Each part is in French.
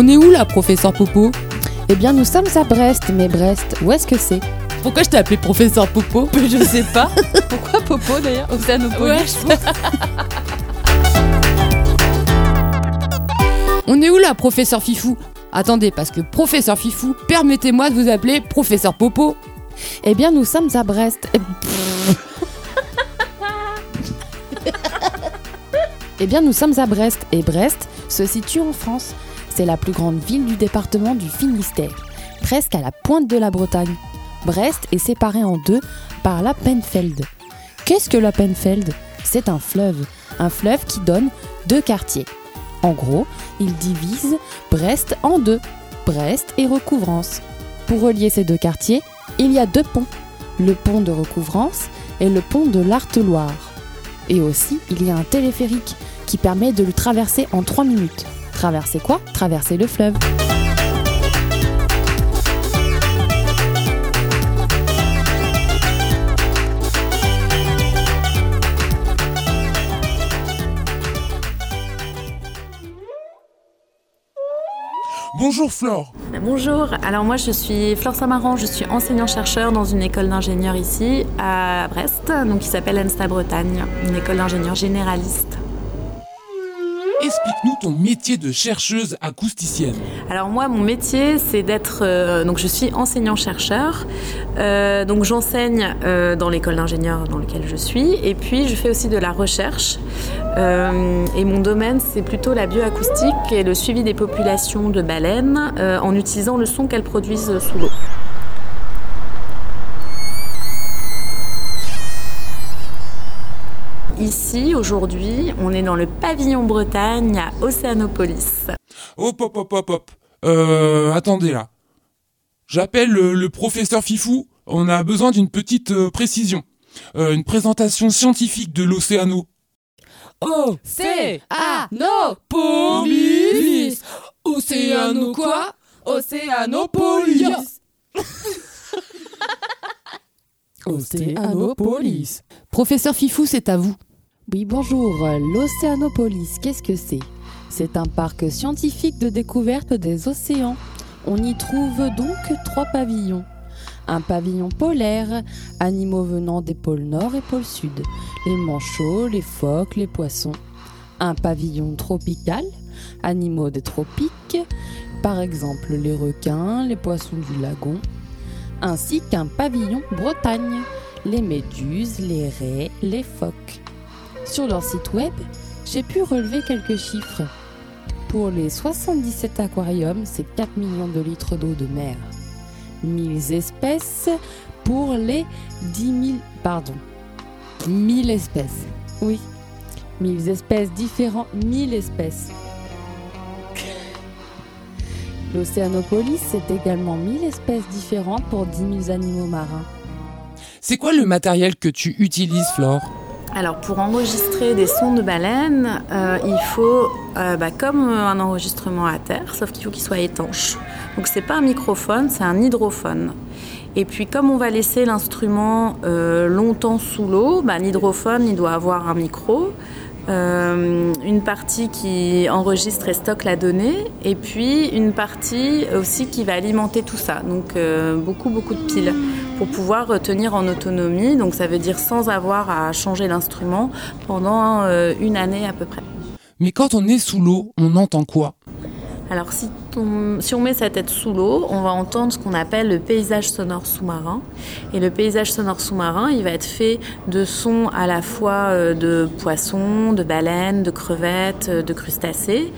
On est où là, professeur Popo Eh bien, nous sommes à Brest, mais Brest, où est-ce que c'est? Pourquoi je t'ai appelé professeur Popo? Je sais pas. Pourquoi Popo d'ailleurs? Ouais, On est où là, professeur Fifou? Attendez, parce que professeur Fifou, permettez-moi de vous appeler professeur Popo. Eh bien, nous sommes à Brest. Eh bien, nous sommes à Brest, et Brest se situe en France. C'est la plus grande ville du département du Finistère, presque à la pointe de la Bretagne. Brest est séparée en deux par la Penfeld. Qu'est-ce que la Penfeld? C'est un fleuve, un fleuve qui donne deux quartiers. En gros, il divise Brest en deux, Brest et Recouvrance. Pour relier ces deux quartiers, il y a deux ponts, le pont de Recouvrance et le pont de l'Arteloire. Et aussi, il y a un téléphérique qui permet de le traverser en 3 minutes. Traverser quoi? Traverser le fleuve. Bonjour Flore. Bonjour, alors moi je suis Flore Samaran, je suis enseignant-chercheur dans une école d'ingénieurs ici à Brest, donc qui s'appelle ENSTA Bretagne, une école d'ingénieurs généraliste. Explique-nous ton métier de chercheuse acousticienne. Alors moi mon métier c'est d'être, euh, donc je suis enseignant-chercheur, euh, donc j'enseigne euh, dans l'école d'ingénieurs dans laquelle je suis, et puis je fais aussi de la recherche. Et mon domaine, c'est plutôt la bioacoustique et le suivi des populations de baleines en utilisant le son qu'elles produisent sous l'eau. Ici, aujourd'hui, on est dans le pavillon Bretagne à Océanopolis. Hop hop hop hop hop. Euh, attendez là. J'appelle le, le professeur Fifou. On a besoin d'une petite euh, précision. Euh, une présentation scientifique de l'océano. Oh, c'est Océanopolis. Océano quoi? Océanopolis. Océanopolis. Professeur Fifou, c'est à vous. Oui, bonjour. L'Océanopolis, qu'est-ce que c'est? C'est un parc scientifique de découverte des océans. On y trouve donc trois pavillons. Un pavillon polaire, animaux venant des pôles nord et pôle sud, les manchots, les phoques, les poissons. Un pavillon tropical, animaux des tropiques, par exemple les requins, les poissons du lagon, ainsi qu'un pavillon Bretagne, les méduses, les raies, les phoques. Sur leur site web, j'ai pu relever quelques chiffres. Pour les 77 aquariums, c'est 4 millions de litres d'eau de mer. 1000 espèces pour les 10 000... Pardon. 1000 espèces. Oui. 1000 espèces différentes. 1000 espèces. L'Océanopolis, c'est également 1000 espèces différentes pour 10 000 animaux marins. C'est quoi le matériel que tu utilises, Flore? Alors pour enregistrer des sons de baleines, euh, il faut, euh, bah, comme un enregistrement à terre, sauf qu'il faut qu'il soit étanche. Donc c'est pas un microphone, c'est un hydrophone. Et puis comme on va laisser l'instrument euh, longtemps sous l'eau, bah, l'hydrophone il doit avoir un micro, euh, une partie qui enregistre et stocke la donnée, et puis une partie aussi qui va alimenter tout ça. Donc euh, beaucoup beaucoup de piles pour pouvoir tenir en autonomie. Donc ça veut dire sans avoir à changer l'instrument pendant euh, une année à peu près. Mais quand on est sous l'eau, on entend quoi? Alors si on, si on met sa tête sous l'eau, on va entendre ce qu'on appelle le paysage sonore sous-marin. Et le paysage sonore sous-marin, il va être fait de sons à la fois euh, de poissons, de baleines, de crevettes, euh, de crustacés.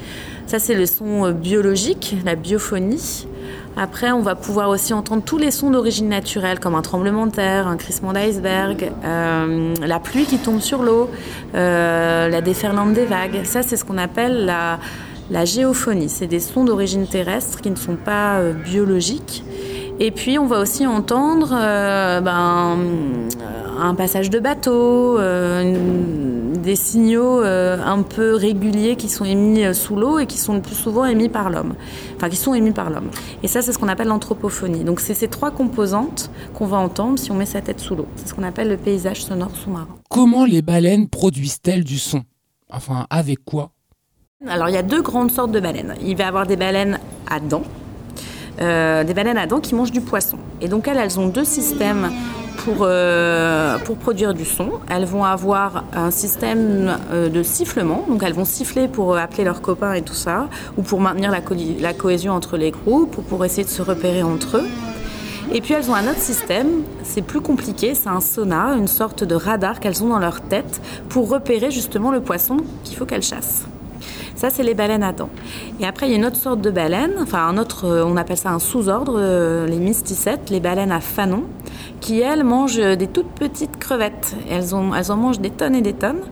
Ça, c'est le son euh, biologique, la biophonie. Après, on va pouvoir aussi entendre tous les sons d'origine naturelle, comme un tremblement de terre, un crissement d'iceberg, euh, la pluie qui tombe sur l'eau, euh, la déferlante des vagues. Ça, c'est ce qu'on appelle la, géophonie. C'est des sons d'origine terrestre qui ne sont pas euh, biologiques. Et puis, on va aussi entendre euh, ben, un passage de bateau, euh, une- des signaux euh, un peu réguliers qui sont émis euh, sous l'eau et qui sont le plus souvent émis par l'homme. Enfin, qui sont émis par l'homme. Et ça, c'est ce qu'on appelle l'anthropophonie. Donc, c'est ces trois composantes qu'on va entendre si on met sa tête sous l'eau. C'est ce qu'on appelle le paysage sonore sous-marin. Comment les baleines produisent-elles du son? Enfin, avec quoi? Alors, il y a deux grandes sortes de baleines. Il va y avoir des baleines à dents, euh, des baleines à dents qui mangent du poisson. Et donc, elles, elles ont deux systèmes pour, euh, pour produire du son. Elles vont avoir un système euh, de sifflement, donc elles vont siffler pour appeler leurs copains et tout ça, ou pour maintenir la, la cohésion entre les groupes, ou pour essayer de se repérer entre eux. Et puis elles ont un autre système, c'est plus compliqué, c'est un sonar, une sorte de radar qu'elles ont dans leur tête pour repérer justement le poisson qu'il faut qu'elles chassent. Ça, c'est les baleines à dents. Et après, il y a une autre sorte de baleine, enfin un autre, euh, on appelle ça un sous-ordre, euh, les mysticettes, les baleines à fanon, qui elles mangent des toutes petites crevettes. Elles, en mangent des tonnes et des tonnes.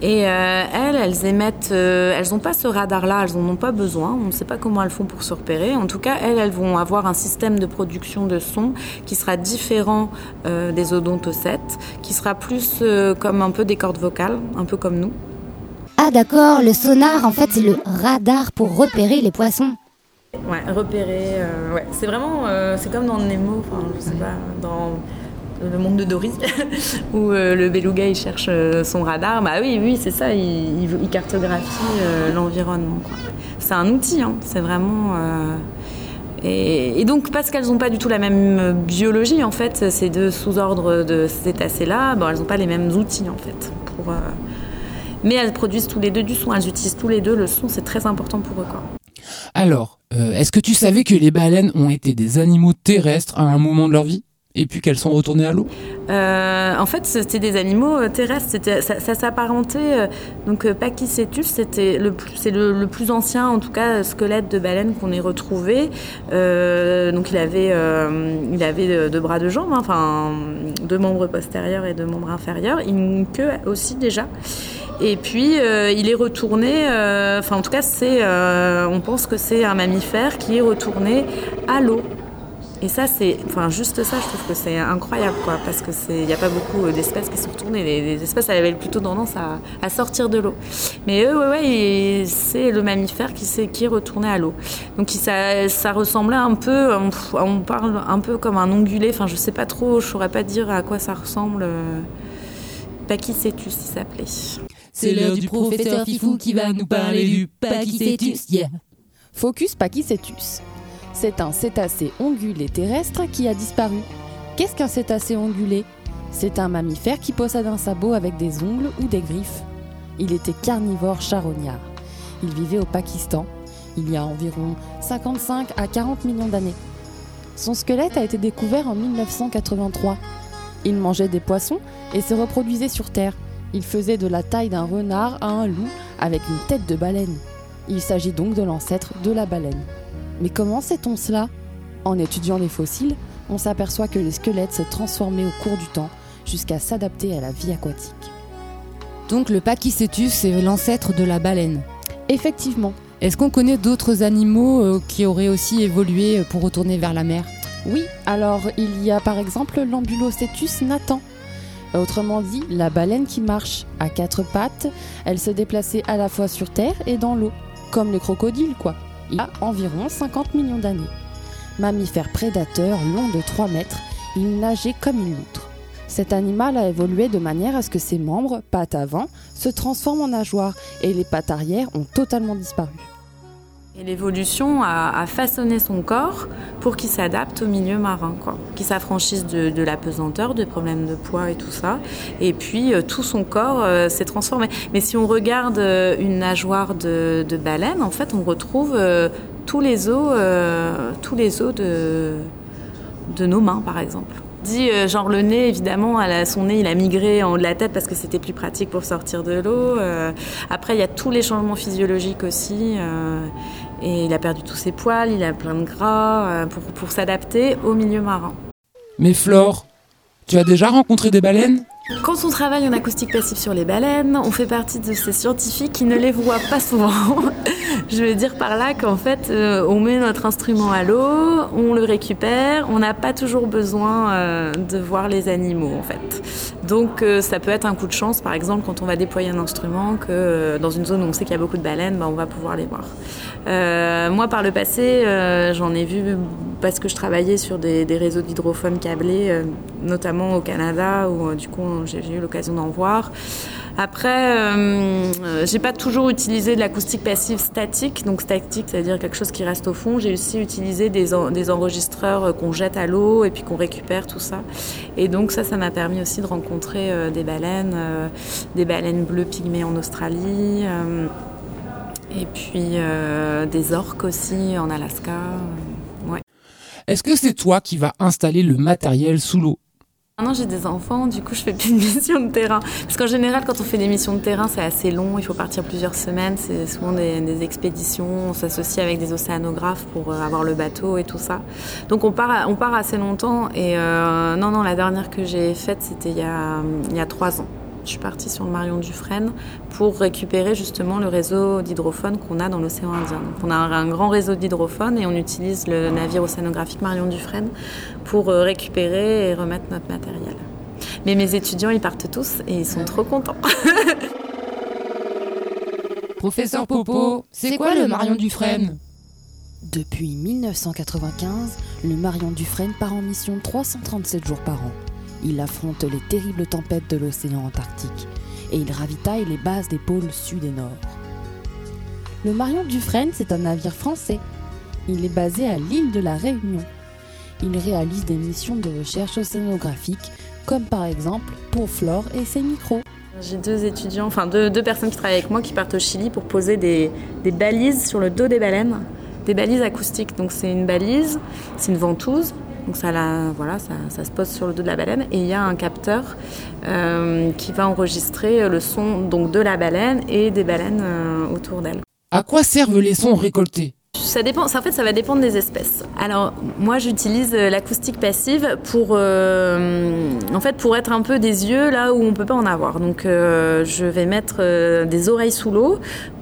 Et euh, elles, elles émettent, elles n'ont pas ce radar-là, elles n'en ont pas besoin. On ne sait pas comment elles font pour se repérer. En tout cas, elles, elles vont avoir un système de production de son qui sera différent des odontocètes, qui sera plus comme un peu des cordes vocales, un peu comme nous. Ah d'accord, le sonar en fait c'est le radar pour repérer les poissons. Ouais, repérer. euh, ouais, c'est vraiment, euh, c'est comme dans Nemo, enfin, je sais pas, dans le monde de Dory, où euh, le beluga il cherche euh, son radar. Bah oui, oui, c'est ça, il, cartographie euh, l'environnement. quoi. C'est un outil, hein, c'est vraiment. euh, et, et donc, parce qu'elles n'ont pas du tout la même biologie, en fait, ces deux sous-ordres de cétacés-là, bon, elles n'ont pas les mêmes outils, en fait. Pour, euh, Mais elles produisent tous les deux du son, elles utilisent tous les deux le son, c'est très important pour eux. Alors, euh, est-ce que tu savais que les baleines ont été des animaux terrestres à un moment de leur vie? Et puis qu'elles sont retournées à l'eau? Euh, en fait, c'était des animaux euh, terrestres. Ça, s'apparentait. euh, donc, Pachycetus, c'était le c'est le, plus ancien, en tout cas, squelette de baleine qu'on ait retrouvé. Donc, il avait, il avait deux bras, deux jambes, hein, enfin deux membres postérieurs et deux membres inférieurs, une queue aussi déjà. Et puis, il est retourné. Enfin, en tout cas, c'est, on pense que c'est un mammifère qui est retourné à l'eau. Et ça, c'est, enfin, juste ça, je trouve que c'est incroyable, quoi, parce que c'est, n'y a pas beaucoup euh, d'espèces qui sont retournées. Les, les espèces, elles avaient plutôt tendance à, à sortir de l'eau. Mais eux, ouais, ouais, c'est le mammifère qui, s'est, qui est retourné à l'eau. Donc, ça, ça ressemblait un peu, on, on parle un peu comme un ongulé. Enfin, je sais pas trop, je saurais pas dire à quoi ça ressemble. euh, Pachycetus, il s'appelait. C'est l'heure du professeur Fifou qui va nous parler du Pachycetus. Yeah. Focus Pachycetus. C'est un cétacé ongulé terrestre qui a disparu. Qu'est-ce qu'un cétacé ongulé? C'est un mammifère qui possède un sabot avec des ongles ou des griffes. Il était carnivore charognard. Il vivait au Pakistan il y a environ 55 à 40 millions d'années. Son squelette a été découvert en 1983. Il mangeait des poissons et se reproduisait sur Terre. Il faisait de la taille d'un renard à un loup avec une tête de baleine. Il s'agit donc de l'ancêtre de la baleine. Mais comment sait-on cela? En étudiant les fossiles, on s'aperçoit que les squelettes se transformaient au cours du temps jusqu'à s'adapter à la vie aquatique. Donc le Pachycetus, c'est l'ancêtre de la baleine. Effectivement, Est-ce qu'on connaît d'autres animaux euh, qui auraient aussi évolué euh, pour retourner vers la mer? Oui, alors il y a par exemple l'ambulocetus nathan. Autrement dit, la baleine qui marche à quatre pattes, elle se déplaçait à la fois sur terre et dans l'eau, comme les crocodiles quoi. Il a environ 50 millions d'années. Mammifère prédateur long de 3 mètres, il nageait comme une loutre. Cet animal a évolué de manière à ce que ses membres, pattes avant, se transforment en nageoires et les pattes arrière ont totalement disparu. L'évolution a, façonné son corps pour qu'il s'adapte au milieu marin. Qu'il s'affranchisse de, la pesanteur, des problèmes de poids et tout ça. Et puis euh, tout son corps euh, s'est transformé. Mais si on regarde euh, une nageoire de, baleine, en fait, on retrouve tous les os, de nos mains, par exemple. Dit euh, genre le nez, évidemment, elle a- son nez il a migré en haut de la tête parce que c'était plus pratique pour sortir de l'eau. Euh, après, il y a tous les changements physiologiques aussi. euh, Et il a perdu tous ses poils, il a plein de gras pour, pour s'adapter au milieu marin. Mais Flore, tu as déjà rencontré des baleines? Quand on travaille en acoustique passive sur les baleines, on fait partie de ces scientifiques qui ne les voient pas souvent. Je veux dire par là qu'en fait, euh, on met notre instrument à l'eau, on le récupère, on n'a pas toujours besoin euh, de voir les animaux en fait. Donc euh, ça peut être un coup de chance, par exemple, quand on va déployer un instrument, que dans une zone où on sait qu'il y a beaucoup de baleines, bah, on va pouvoir les voir. Moi, par le passé, j'en ai vu parce que je travaillais sur des, des réseaux d'hydrophones câblés, notamment au Canada, où du coup j'ai eu l'occasion d'en voir. Après, euh, euh, j'ai pas toujours utilisé de l'acoustique passive statique. Donc statique, c'est-à-dire quelque chose qui reste au fond. J'ai aussi utilisé des, en- des enregistreurs euh, qu'on jette à l'eau et puis qu'on récupère tout ça. Et donc ça, ça m'a permis aussi de rencontrer des baleines, des baleines bleues pygmées en Australie. et puis des orques aussi en Alaska. ouais. Est-ce que c'est toi qui vas installer le matériel sous l'eau? Maintenant j'ai des enfants, du coup je fais plus de missions de terrain. Parce qu'en général quand on fait des missions de terrain c'est assez long, il faut partir plusieurs semaines, c'est souvent des, expéditions, on s'associe avec des océanographes pour euh, avoir le bateau et tout ça. Donc on part, assez longtemps et euh, non non la dernière que j'ai faite c'était il y a trois ans. Je suis partie sur le Marion Dufresne pour récupérer justement le réseau d'hydrophones qu'on a dans l'océan Indien. Donc on a un, un grand réseau d'hydrophones et on utilise le navire océanographique Marion Dufresne pour euh, récupérer et remettre notre matériel. Mais mes étudiants, ils partent tous et ils sont trop contents. Professeur Popo, c'est quoi le Marion Dufresne? Depuis 1995, le Marion Dufresne part en mission 337 jours par an. Il affronte les terribles tempêtes de l'océan Antarctique et il ravitaille les bases des pôles sud et nord. Le Marion Dufresne, c'est un navire français. Il est basé à l'île de la Réunion. Il réalise des missions de recherche océanographique, comme par exemple pour Flore et ses micros. J'ai deux étudiants, enfin deux, personnes qui travaillent avec moi qui partent au Chili pour poser des balises sur le dos des baleines, des balises acoustiques. Donc c'est une balise, c'est une ventouse. Donc ça, voilà, ça, ça se pose sur le dos de la baleine et il y a un capteur euh, qui va enregistrer le son donc de la baleine et des baleines euh, autour d'elle. À quoi servent les sons récoltés? Ça ça, va dépendre des espèces. Alors, moi, j'utilise euh, l'acoustique passive pour, euh, en fait, pour être un peu des yeux là où on peut pas en avoir. Donc, euh, je vais mettre des oreilles sous l'eau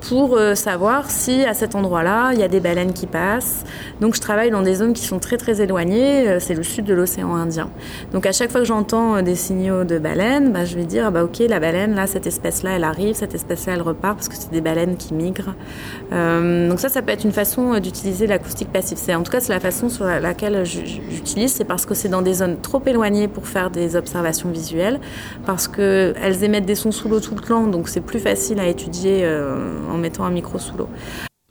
pour savoir si à cet endroit-là, il y a des baleines qui passent. Donc, je travaille dans des zones qui sont très très éloignées. C'est le sud de l'océan Indien. Donc, à chaque fois que j'entends des signaux de baleines, bah, je vais dire, ah bah ok, la baleine là, cette espèce-là, elle arrive, cette espèce-là, elle repart parce que c'est des baleines qui migrent. Donc ça, ça peut être une façon d'utiliser l'acoustique passive. C'est en tout cas c'est la façon sur la- laquelle j'utilise. C'est parce que c'est dans des zones trop éloignées pour faire des observations visuelles, parce que elles émettent des sons sous l'eau tout le temps, donc c'est plus facile à étudier euh, en mettant un micro sous l'eau.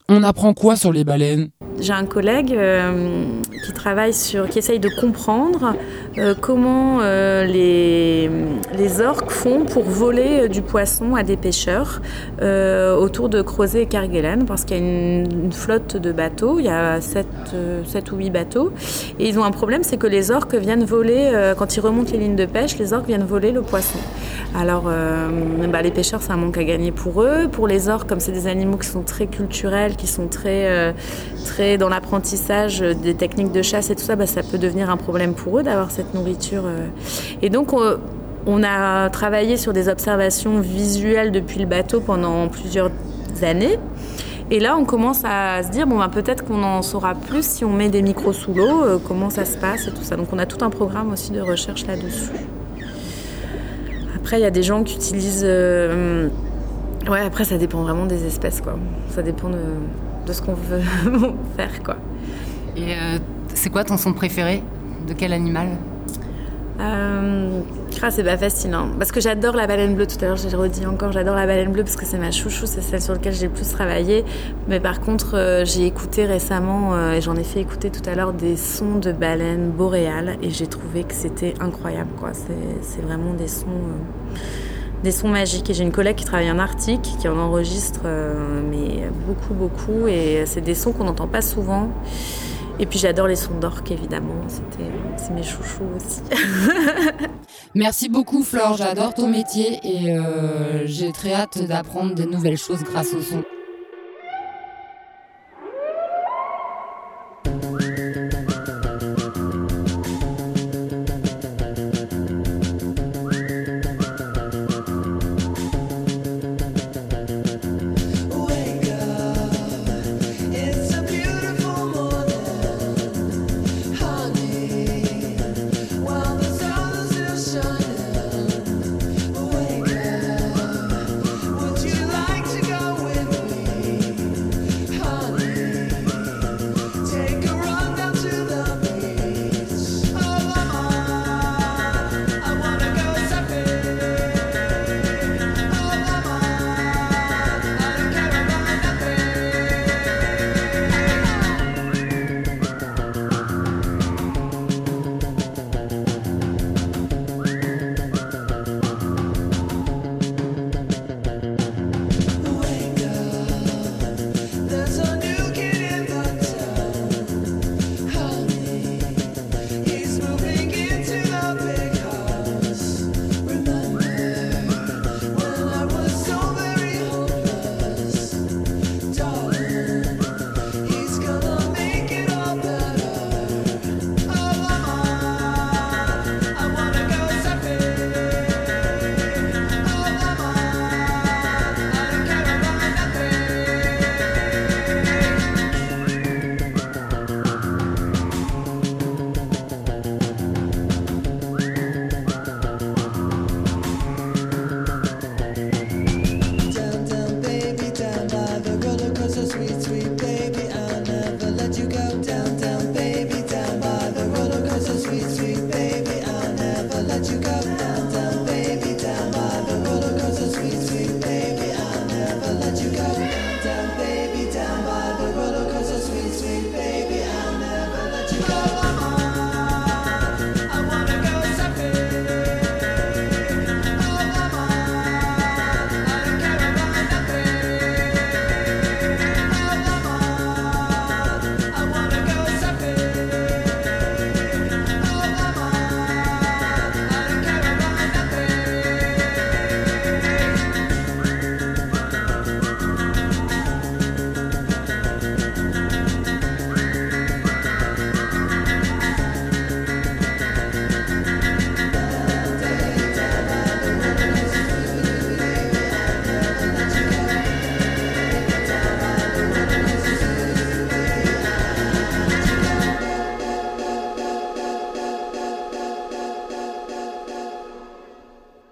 On apprend quoi sur les baleines? J'ai un collègue euh, qui travaille sur, qui essaye de comprendre euh, comment euh, les, les orques font pour voler du poisson à des pêcheurs autour de Crozet et Kerguelen, parce qu'il y a une, flotte de bateaux, il y a 7, ou 8 bateaux, et ils ont un problème, c'est que les orques viennent voler, quand ils remontent les lignes de pêche, les orques viennent voler le poisson. Alors, bah, les pêcheurs, c'est un manque à gagner pour eux. Pour les orques, comme c'est des animaux qui sont très culturels, qui sont très, euh, dans l'apprentissage des techniques de chasse et tout ça, bah, ça peut devenir un problème pour eux d'avoir cette nourriture. euh. Et donc, on, on a travaillé sur des observations visuelles depuis le bateau pendant plusieurs années. Et là, on commence à se dire, bon, bah, peut-être qu'on en saura plus si on met des micros sous l'eau, euh, comment ça se passe et tout ça. Donc, on a tout un programme aussi de recherche là-dessus. Après, il y a des gens qui utilisent. euh, Ouais, après, ça dépend vraiment des espèces, quoi. Ça dépend de, de ce qu'on veut faire, quoi. Et euh, c'est quoi ton son préféré De quel animal? Euh, ah, c'est pas facile, hein. Parce que j'adore la baleine bleue. Tout à l'heure, j'ai redit encore, j'adore la baleine bleue parce que c'est ma chouchou, c'est celle sur laquelle j'ai le plus travaillé. Mais par contre, euh, j'ai écouté récemment, euh, et j'en ai fait écouter tout à l'heure, des sons de baleines boréales. Et j'ai trouvé que c'était incroyable, quoi. C'est c'est vraiment des sons. Des sons magiques. Et j'ai une collègue qui travaille en Arctique qui en enregistre euh, mais beaucoup beaucoup. Et c'est des sons qu'on n'entend pas souvent. Et puis j'adore les sons d'orques évidemment. C'était c'est mes chouchous aussi. Merci beaucoup Flore, j'adore ton métier. Et euh, j'ai très hâte d'apprendre de nouvelles choses grâce au son.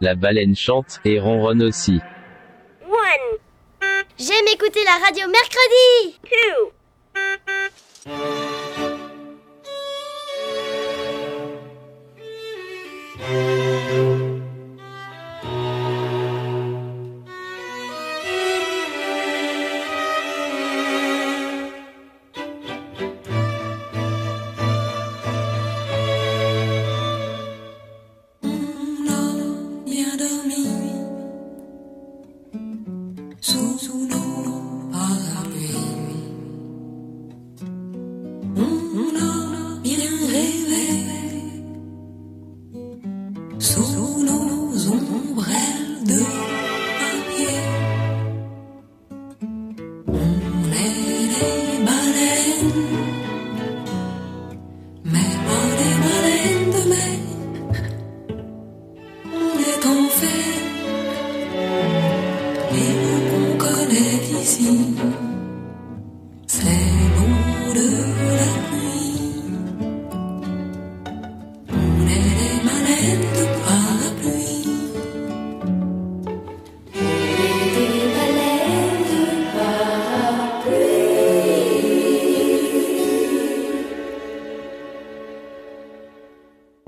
La baleine chante et ronronne aussi. J'aime écouter la radio mercredi.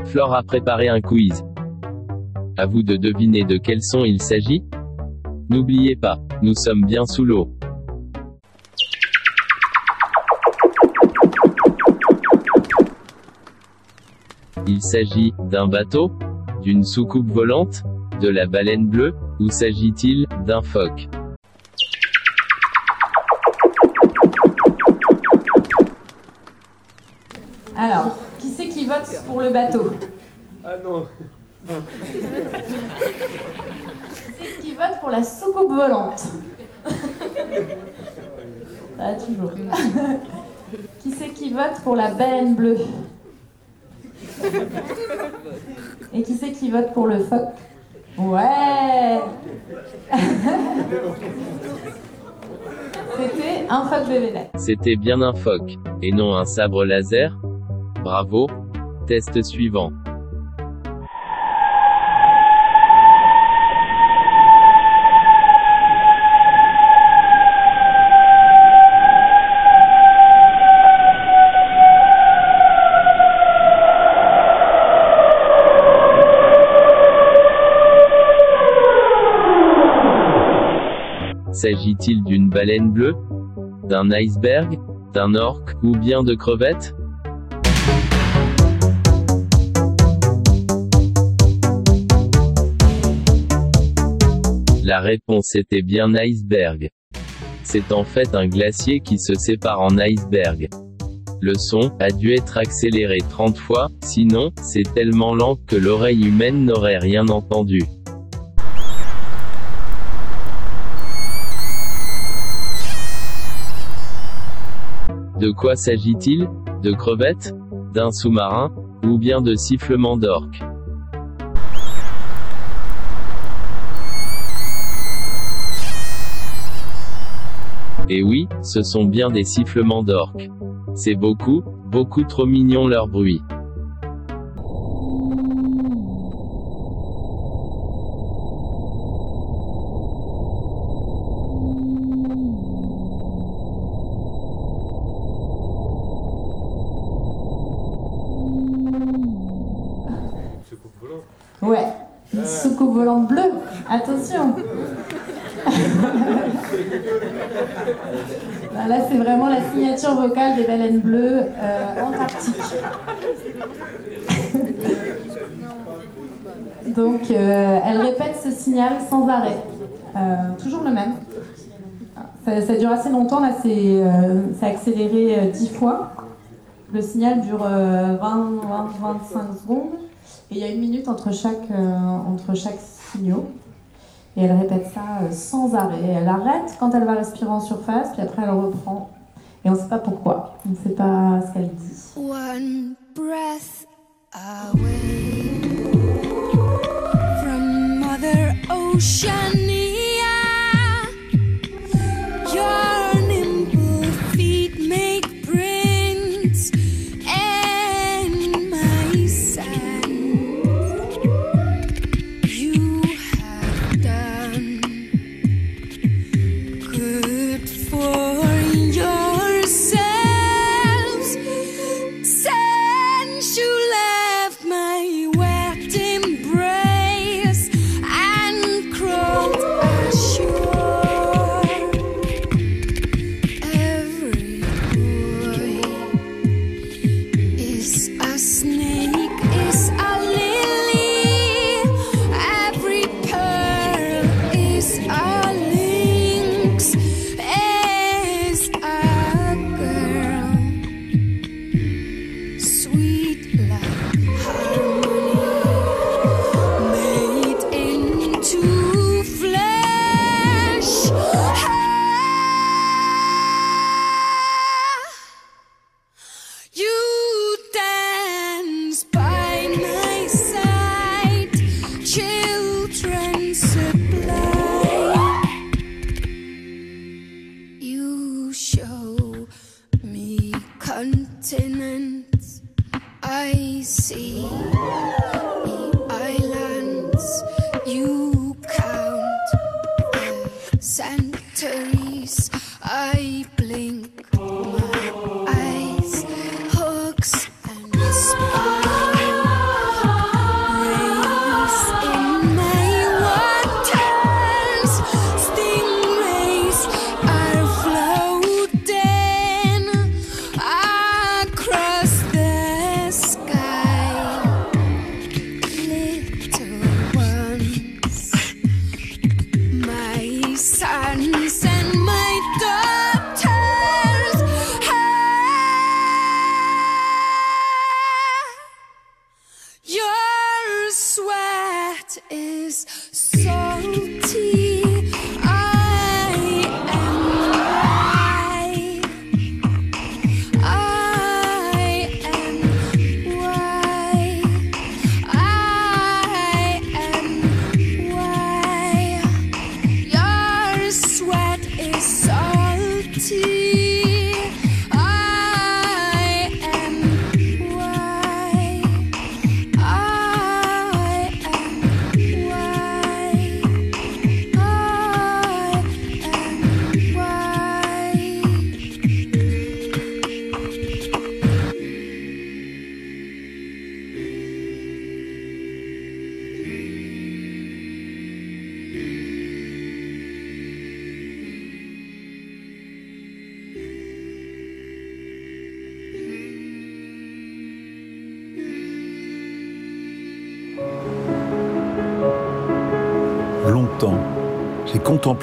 Flore a préparé un quiz. À vous de deviner de quel son il s'agit N'oubliez pas, nous sommes bien sous l'eau. Il s'agit d'un bateau D'une soucoupe volante De la baleine bleue Ou s'agit-il d'un phoque? Alors, vote pour le bateau. Ah non. Qui c'est qui vote pour la soucoupe volante. Ah, toujours. qui c'est qui vote pour la baleine bleue? Et qui c'est qui vote pour le phoque Ouais. C'était un phoque bébé C'était bien un phoque, et non un sabre laser. Bravo. Test suivant. S'agit-il d'une baleine bleue D'un iceberg D'un orque Ou bien de crevettes? La réponse était bien iceberg. C'est en fait un glacier qui se sépare en iceberg. Le son a dû être accéléré 30 fois, sinon, c'est tellement lent que l'oreille humaine n'aurait rien entendu. De quoi s'agit-il? De crevettes? D'un sous-marin? Ou bien de sifflements d'orques? Et oui, ce sont bien des sifflements d'orques. C'est beaucoup, beaucoup trop mignon leur bruit. Ouais, une soucoupe volante bleue. Attention. Bah, Là, c'est vraiment la signature vocale des baleines bleues euh, antarctiques. Donc, euh, elle répète ce signal sans arrêt. Euh, toujours le même. Ça, dure assez longtemps, là, c'est euh, accéléré euh, 10 fois. Le signal dure euh, 20, 20, 25 secondes. Et il y a une minute entre chaque, entre chaque signaux. Et elle répète ça euh, sans arrêt. Elle arrête quand elle va respirer en surface, puis après elle reprend. Et on ne sait pas pourquoi. On ne sait pas ce qu'elle dit. One breath away from Mother Oceania.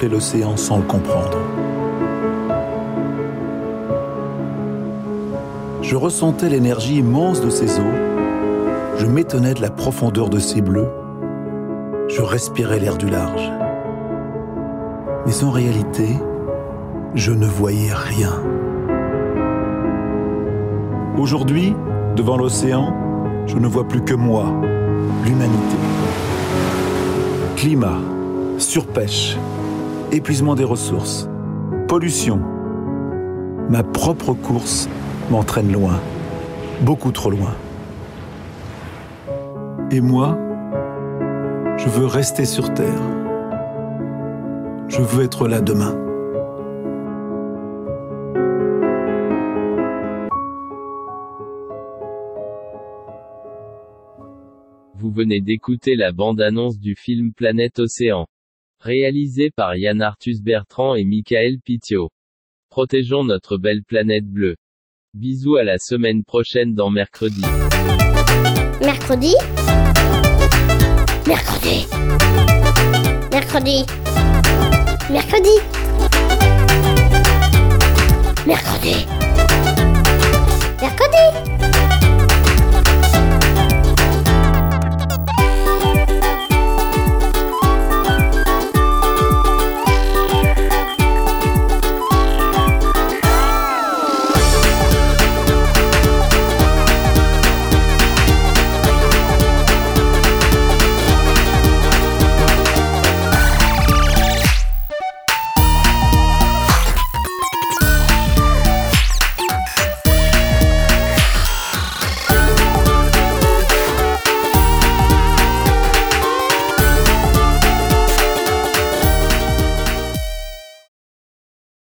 L'océan sans le comprendre. Je ressentais l'énergie immense de ses eaux. Je m'étonnais de la profondeur de ses bleus. Je respirais l'air du large. Mais en réalité, je ne voyais rien. Aujourd'hui, devant l'océan, je ne vois plus que moi, l'humanité. Climat, surpêche, épuisement des ressources, pollution. Ma propre course m'entraîne loin, beaucoup trop loin. Et moi, je veux rester sur Terre. Je veux être là demain. Vous venez d'écouter la bande-annonce du film Planète Océan. Réalisé par Yann Arthus Bertrand et Michael Pitio. Protégeons notre belle planète bleue. Bisous à la semaine prochaine dans Mercredi. Mercredi Mercredi Mercredi Mercredi Mercredi Mercredi